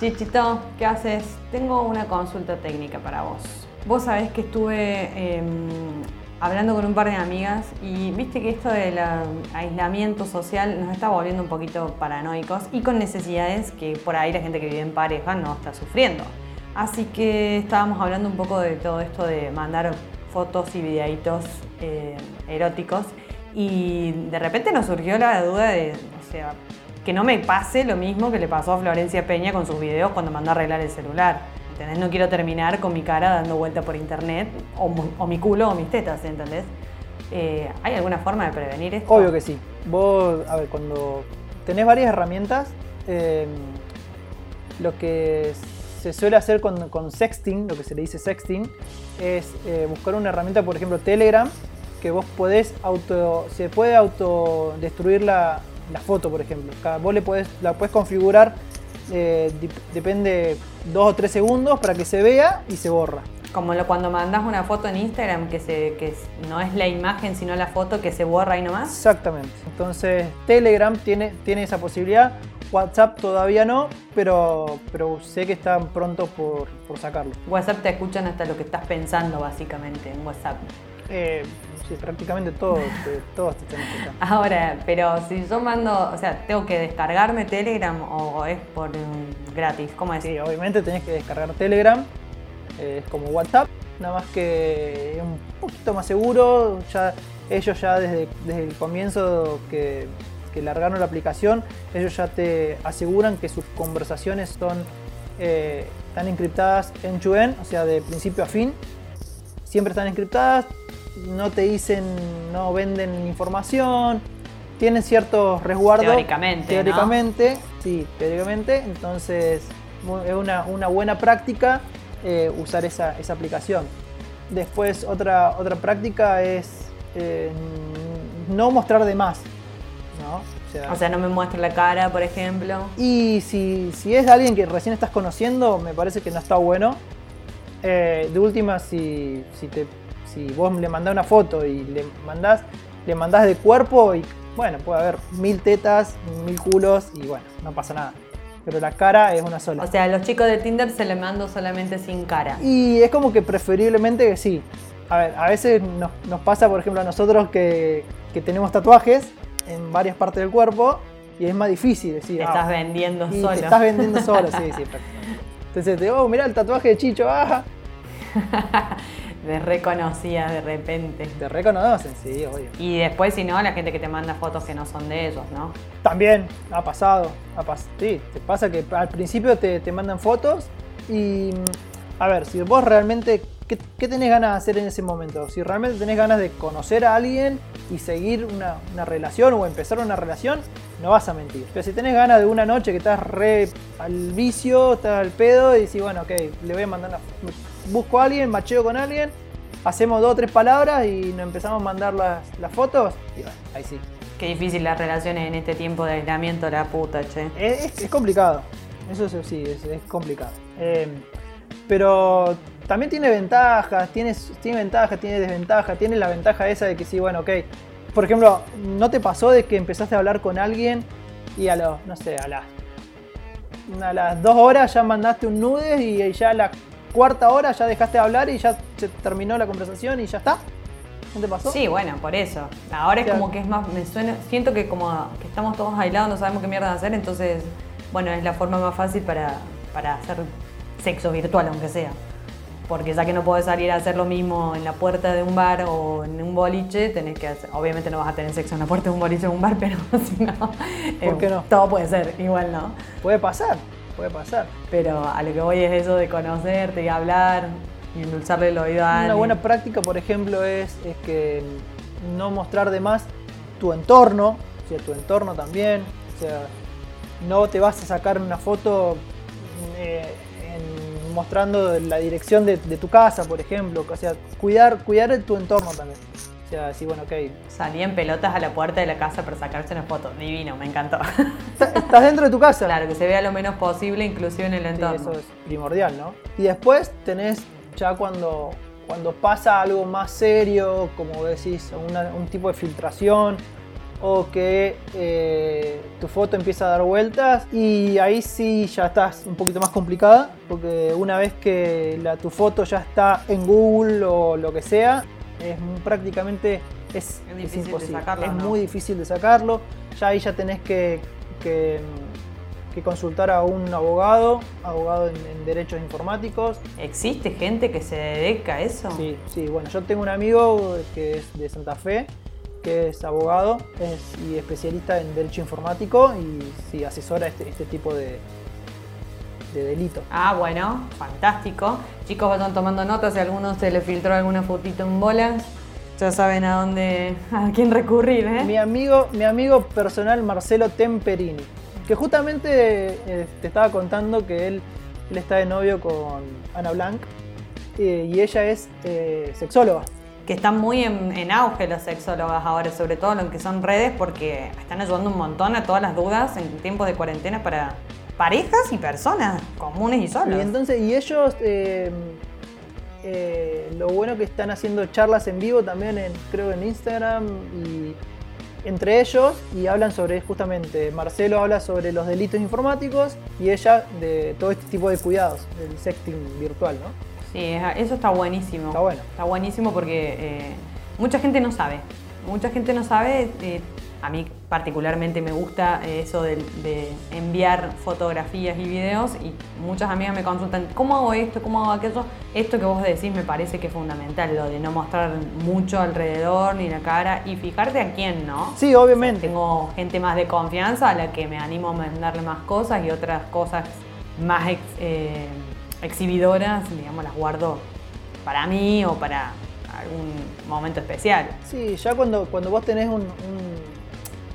Chichito, ¿qué haces? Tengo una consulta técnica para vos. Vos sabés que estuve em, hablando con un par de amigas y viste que esto del aislamiento social nos está volviendo un poquito paranoicos y con necesidades que por ahí la gente que vive en pareja no está sufriendo. Así que estábamos hablando un poco de todo esto de mandar fotos y videitos eh, eróticos y de repente nos surgió la duda de, o sea, que no me pase lo mismo que le pasó a Florencia Peña con sus videos cuando mandó a arreglar el celular. ¿Entendés? No quiero terminar con mi cara dando vuelta por internet, o, mi culo o mis tetas, ¿entendés? Eh, ¿Hay alguna forma de prevenir esto? Obvio que sí. Vos, a ver, cuando tenés varias herramientas, em, lo que se suele hacer con, sexting, lo que se le dice sexting, es eh, buscar una herramienta, por ejemplo, Telegram, que vos podés auto. se puede autodestruir la, la foto, por ejemplo. Vos le podés, la puedes configurar, eh, depende dos o tres segundos para que se vea y se borra. Como lo, cuando mandas una foto en Instagram que, se, que no es la imagen sino la foto que se borra y nomás. Exactamente. Entonces Telegram tiene, tiene esa posibilidad. WhatsApp todavía no, pero, pero sé que están prontos por, por sacarlo. WhatsApp te escuchan hasta lo que estás pensando básicamente en WhatsApp. Eh, sí, prácticamente todos, todos te están Ahora, pero si yo mando, o sea, ¿tengo que descargarme Telegram o es por gratis? ¿Cómo es? Sí, obviamente tenés que descargar Telegram, eh, es como WhatsApp, nada más que es un poquito más seguro, ya ellos ya desde, desde el comienzo que, que largaron la aplicación, ellos ya te aseguran que sus conversaciones son eh, están encriptadas en Chuen, o sea, de principio a fin. Siempre están encriptadas, no te dicen, no venden información, tienen ciertos resguardos. Teóricamente. Teóricamente, sí, teóricamente. Entonces es una, buena práctica eh, usar esa, aplicación. Después otra, otra práctica es eh, no mostrar de más. O sea, no me muestre la cara, por ejemplo. Y si, si es alguien que recién estás conociendo, me parece que no está bueno. Eh, de última, si, si te si vos le mandás una foto y le mandás, le mandás de cuerpo y bueno, puede haber mil tetas, mil culos y bueno, no pasa nada. Pero la cara es una sola. O sea, a los chicos de Tinder se le mando solamente sin cara. Y es como que preferiblemente que sí. A ver, a veces nos, pasa, por ejemplo, a nosotros que, tenemos tatuajes en varias partes del cuerpo y es más difícil decir. Te estás ah, vendiendo solo. Te estás vendiendo solo, sí, sí. Entonces te digo, oh, mirá el tatuaje de Chicho, ah. de reconocida de repente. Te reconocen, sí, obvio. Y después, si no, la gente que te manda fotos que no son de ellos, ¿no? También, ha pasado. Ha sí, te pasa que al principio te, mandan fotos y. A ver, si vos realmente. ¿qué, tenés ganas de hacer en ese momento? Si realmente tenés ganas de conocer a alguien y seguir una, una relación o empezar una relación, no vas a mentir. Pero si tenés ganas de una noche que estás re al vicio, estás al pedo y decís, bueno, ok, le voy a mandar una busco a alguien, macheo con alguien, hacemos dos o tres palabras y nos empezamos a mandar las, fotos y bueno, ahí sí. Qué difícil las relaciones en este tiempo de aislamiento, la puta, che. Es, complicado, eso sí, es, complicado. Em, pero también tiene ventajas, tiene, tiene ventajas, tiene desventajas, tiene la ventaja esa de que sí, bueno, ok. Por ejemplo, ¿no te pasó de que empezaste a hablar con alguien y a los, no sé, a las, a las dos horas ya mandaste un nude y ya a las cuarta hora ya dejaste de hablar y ya se terminó la conversación y ya está. ¿No te pasó? Sí, bueno, por eso. Ahora es como que es más, me suena, siento que como que estamos todos aislados, no sabemos qué mierda hacer, entonces, bueno, es la forma más fácil para, para hacer sexo virtual, aunque sea. Porque ya que no puedes salir a hacer lo mismo en la puerta de un bar o en un boliche, tenés que hacer, obviamente no vas a tener sexo en la puerta de un boliche o un bar, pero si no, ¿Por qué no? Todo puede ser, igual no. Puede pasar puede pasar. Pero a lo que voy es eso de conocerte y hablar y endulzarle el oído a Una buena práctica, por ejemplo, es, es que no mostrar de más tu entorno, o sea, tu entorno también. O sea, no te vas a sacar una foto eh, mostrando la dirección de, de, tu casa, por ejemplo. O sea, cuidar, cuidar tu entorno también. Sea, decir, bueno, ok. Salí en pelotas a la puerta de la casa para sacarse una foto. Divino, me encantó. Estás dentro de tu casa. Claro, que se vea lo menos posible, inclusive en el entorno. eso es primordial, ¿no? Y después tenés ya cuando, cuando pasa algo más serio, como decís, un tipo de filtración o que eh, tu foto empieza a dar vueltas y ahí sí ya estás un poquito más complicada porque una vez que la, tu foto ya está en Google o lo que sea, es prácticamente es, Es imposible. sacarlo, es ¿no? muy difícil de sacarlo. Ya ahí ya tenés que, que, que consultar a un abogado, abogado en, en derechos informáticos. ¿Existe gente que se dedica a eso? Sí, sí, bueno, yo tengo un amigo que es de Santa Fe, que es abogado es- y especialista en derecho informático y sí, asesora este, este tipo de, de delito. Ah, bueno, fantástico. Chicos, vayan tomando notas si a alguno se le filtró alguna fotito en bolas. Ya saben a dónde, a quién recurrir, ¿eh? Mi amigo, mi amigo personal Marcelo Temperini, que justamente eh, te estaba contando que él, él está de novio con Ana Blanc eh, y ella es eh, sexóloga. Que están muy en, en auge los sexólogas ahora, sobre todo lo que son redes, porque están ayudando un montón a todas las dudas en tiempos de cuarentena para parejas y personas comunes y solos. Y entonces, y ellos, eh, eh, lo bueno que están haciendo charlas en vivo también, en, creo en Instagram y entre ellos, y hablan sobre justamente, Marcelo habla sobre los delitos informáticos y ella de todo este tipo de cuidados, del sexting virtual, ¿no? Sí, eso está buenísimo. Está bueno. Está buenísimo porque eh, mucha gente no sabe. Mucha gente no sabe. A mí particularmente me gusta eh, eso de, de enviar fotografías y videos y muchas amigas me consultan, ¿cómo hago esto? ¿Cómo hago aquello? Esto que vos decís me parece que es fundamental, lo de no mostrar mucho alrededor ni la cara y fijarte a quién, ¿no? Sí, obviamente. Tengo gente más de confianza a la que me animo a mandarle más cosas y otras cosas más ex- eh, exhibidoras, digamos, las guardo para mí o para algún momento especial. Sí, ya cuando, cuando vos tenés un, un-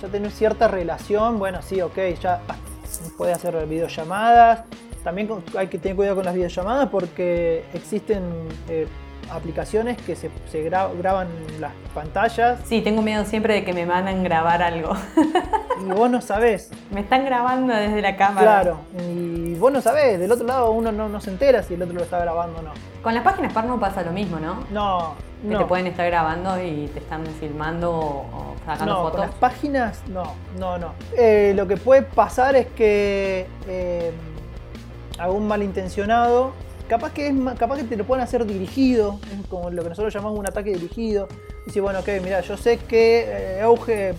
ya tenés cierta relación, bueno, sí, ok, ya puedes hacer videollamadas. También hay que tener cuidado con las videollamadas porque existen eh, aplicaciones que se, se gra- graban las pantallas Sí, tengo miedo siempre de que me mandan grabar algo. y vos no sabés. me están grabando desde la cámara. Claro, y vos no sabés, del otro lado uno no, no se entera si el otro lo está grabando o no. Con las páginas porno pasa lo mismo, ¿no? No, Que no. te pueden estar grabando y te están filmando o, sacando No, con fotos. las páginas no, no, no. Eh, lo que puede pasar es que eh, algún malintencionado, capaz que es capaz que te lo pueden hacer dirigido, como lo que nosotros llamamos un ataque dirigido. Dice, bueno, ok, mira, yo sé que eh, Euge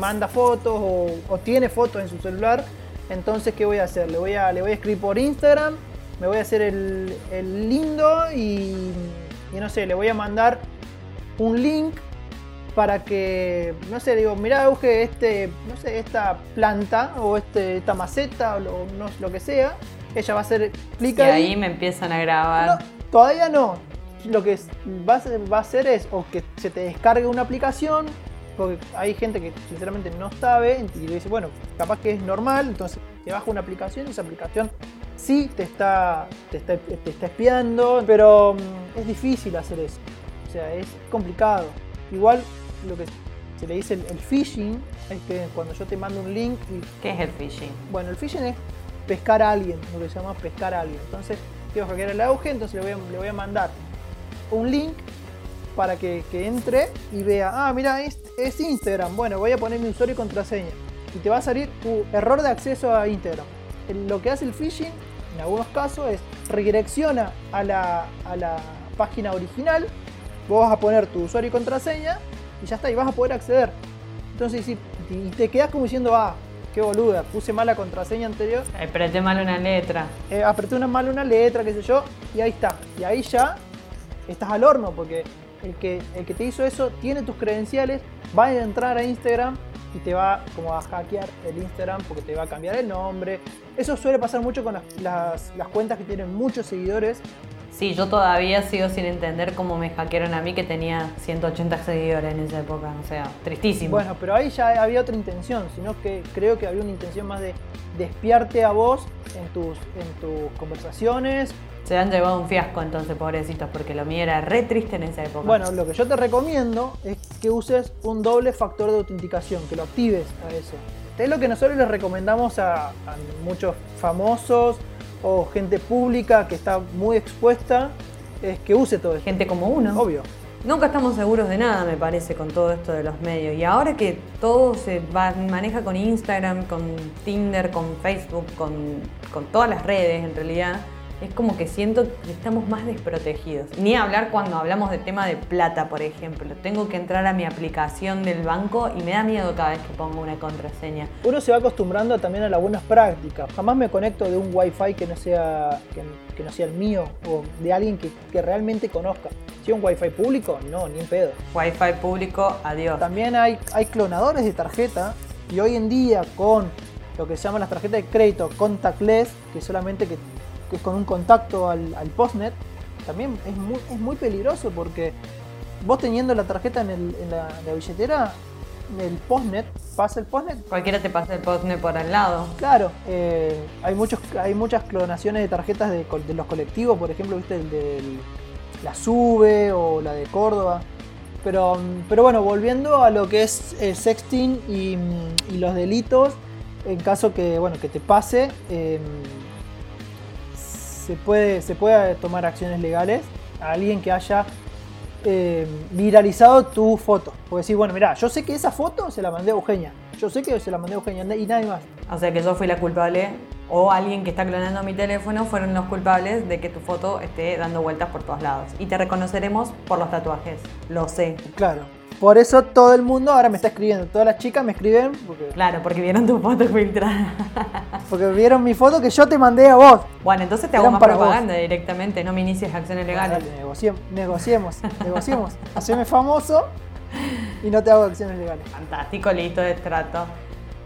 manda fotos o, o tiene fotos en su celular, entonces ¿qué voy a hacer? Le voy a, le voy a escribir por Instagram, me voy a hacer el, el lindo y, y no sé, le voy a mandar un link para que, no sé, digo, mirá, Euge, este, no sé, esta planta o este, esta maceta o lo, no- lo que sea, ella va a hacer clic Y ahí. ahí me empiezan a grabar. No, todavía no. Lo que a, va a hacer es o que se te descargue una aplicación, porque hay gente que sinceramente no sabe y dice, bueno, capaz que es normal, entonces te baja una aplicación y esa aplicación sí te está, te está, te está espiando, pero mm, es difícil hacer eso. O sea, es complicado. Igual lo que se le dice el, el phishing es que cuando yo te mando un link y ¿Qué es el phishing? bueno, el phishing es pescar a alguien, lo que se llama pescar a alguien. Entonces, quiero hackear el auge, entonces le voy a, le voy a mandar un link para que, que entre y vea, ah, mira, es, es Instagram. Bueno, voy a poner mi usuario y contraseña. Y te va a salir uh, error de acceso a Instagram. Lo que hace el phishing, en algunos casos, es redirecciona a la, a la página original. Vos vas a poner tu usuario y contraseña y ya está, y vas a poder acceder. Entonces, si, y te quedas como diciendo, ah, qué boluda, puse mal la contraseña anterior, Apreté mal una letra. eh, apreté una mal una letra, qué sé yo, y ahí está. Y ahí ya estás al horno, porque el que, el que te hizo eso tiene tus credenciales, va a entrar a Instagram y te va como a hackear el Instagram porque te va a cambiar el nombre. Eso suele pasar mucho con las, las- las cuentas que tienen muchos seguidores. Sí, yo todavía sigo sin entender cómo me hackearon a mí que tenía 180 seguidores en esa época. O sea, tristísimo. Bueno, pero ahí ya había otra intención, sino que creo que había una intención más de, de espiarte a vos en tus, en tus conversaciones, Se han llevado un fiasco entonces, pobrecitos, porque lo mío era re triste en esa época. Bueno, lo que yo te recomiendo es que uses un doble factor de autenticación, que lo actives a eso. Es lo que nosotros les recomendamos a, a muchos famosos o gente pública que está muy expuesta, es que use todo esto. gente como uno. Obvio. Nunca estamos seguros de nada, me parece, con todo esto de los medios. Y ahora que todo se va- maneja con Instagram, con Tinder, con Facebook, con, con todas las redes en realidad, es como que siento que estamos más desprotegidos. Ni hablar cuando hablamos de tema de plata, por ejemplo. Tengo que entrar a mi aplicación del banco y me da miedo cada vez que pongo una contraseña. Uno se va acostumbrando también a las buenas prácticas. Jamás me conecto de un wifi que no sea, que, que no sea el mío o de alguien que, que realmente conozca. Si un wifi público, no, ni en pedo. Wi-Fi público, adiós. También hay, hay clonadores de tarjeta y hoy en día con lo que se llaman las tarjetas de crédito contactless, que solamente que, que es con un contacto al, al postnet, también es muy, es muy peligroso porque vos teniendo la tarjeta en, el- en la, la billetera, el postnet, pasa el postnet, Cualquiera te pasa el postnet por al lado. Claro, eh, hay, muchos, hay muchas clonaciones de tarjetas de, de los colectivos, por ejemplo, ¿viste? El de la SUBE o la de Córdoba. Pero, pero bueno, volviendo a lo que es eh, sexting y, y los delitos, en caso que, bueno, que te pase, eh, se, puede, se puede tomar acciones legales a alguien que haya eh, viralizado tu foto. Porque decir, bueno, mira, yo sé que esa foto se la mandé a Eugenia. Yo sé que se la mandé a Eugenia y nadie más. O sea que yo fui la culpable o alguien que está clonando mi teléfono fueron los culpables de que tu foto esté dando vueltas por todos lados. Y te reconoceremos por los tatuajes. Lo sé. Claro. Por eso todo el mundo ahora me está escribiendo. Todas las chicas me escriben porque, Claro, porque vieron tu foto filtrada. porque vieron mi foto que yo te mandé a vos. Bueno, entonces te hago Eran más vos. propaganda directamente, no me inicies acciones legales. Dale, negociem- negociemos, negociemos. Haceme famoso y no te hago acciones legales. Fantástico, listo de trato.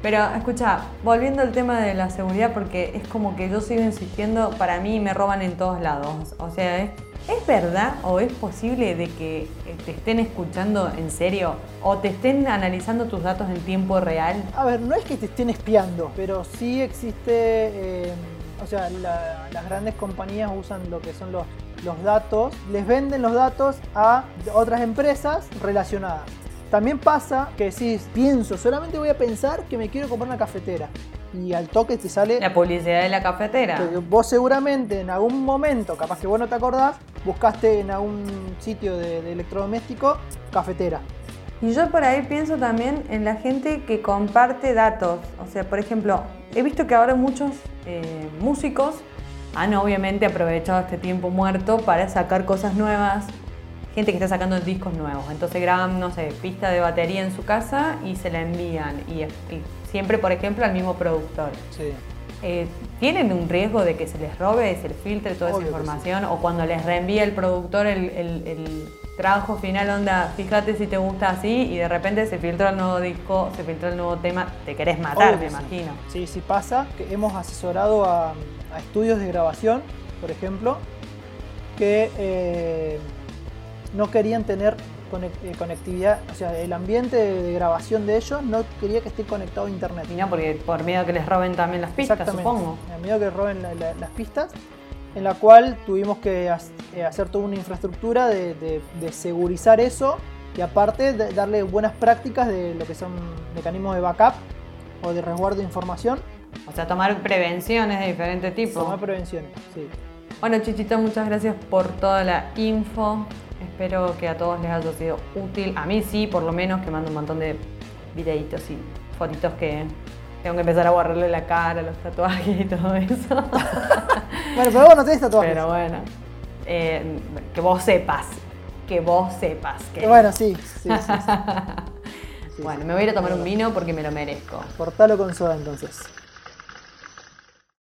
Pero escucha, volviendo al tema de la seguridad, porque es como que yo sigo insistiendo, para mí me roban en todos lados. O sea, ¿es, ¿es verdad o es posible de que eh, te estén escuchando en serio o te estén analizando tus datos en tiempo real? A ver, no es que te estén espiando, pero sí existe, eh, o sea, la- las grandes compañías usan lo que son los, los datos, les venden los datos a otras empresas relacionadas. También pasa que si pienso, solamente voy a pensar que me quiero comprar una cafetera y al toque te sale La publicidad de la cafetera. que vos seguramente en algún momento, capaz que vos no te acordás, buscaste en algún sitio de, de electrodoméstico cafetera. Y yo por ahí pienso también en la gente que comparte datos. O sea, por ejemplo, he visto que ahora muchos eh, músicos han obviamente aprovechado este tiempo muerto para sacar cosas nuevas. Gente que está sacando discos nuevos. Entonces graban, no sé, pista de batería en su casa y se la envían. Y, y siempre, por ejemplo, al mismo productor. Sí. Eh, ¿Tienen un riesgo de que se les robe, se les filtre toda Obvio esa información? O cuando les reenvía el productor el, el- el trabajo final, onda, fíjate si te gusta así, y de repente se filtró el nuevo disco, se filtró el nuevo tema, te querés matar, me sí. imagino. Sí, sí pasa, que hemos asesorado a, a estudios de grabación, por ejemplo, que eh, no querían tener eh, conectividad, o sea, el ambiente de, grabación de ellos no quería que esté conectado a internet. Y no, porque por miedo que les roben también las pistas, Exactamente. supongo. Da miedo que roben la- la- las pistas, en la cual tuvimos que eh, hacer toda una infraestructura de, de- de segurizar eso y aparte de darle buenas prácticas de lo que son mecanismos de backup o de resguardo de información, O sea, tomar prevenciones de diferentes tipos. tomar prevenciones. Sí. Bueno, Chichito, muchas gracias por toda la info. Espero que a todos les haya sido útil. A mí sí, por lo menos, que mando un montón de videitos y fotitos que tengo que empezar a borrarle la cara, los tatuajes y todo eso. Bueno, pero vos no tenés tatuajes. Pero bueno, eh, que vos sepas, que vos sepas que... Bueno, sí, sí, sí, sí. Sí, Bueno, sí. me voy a ir a tomar un vino porque me lo merezco. Cortalo con soda entonces.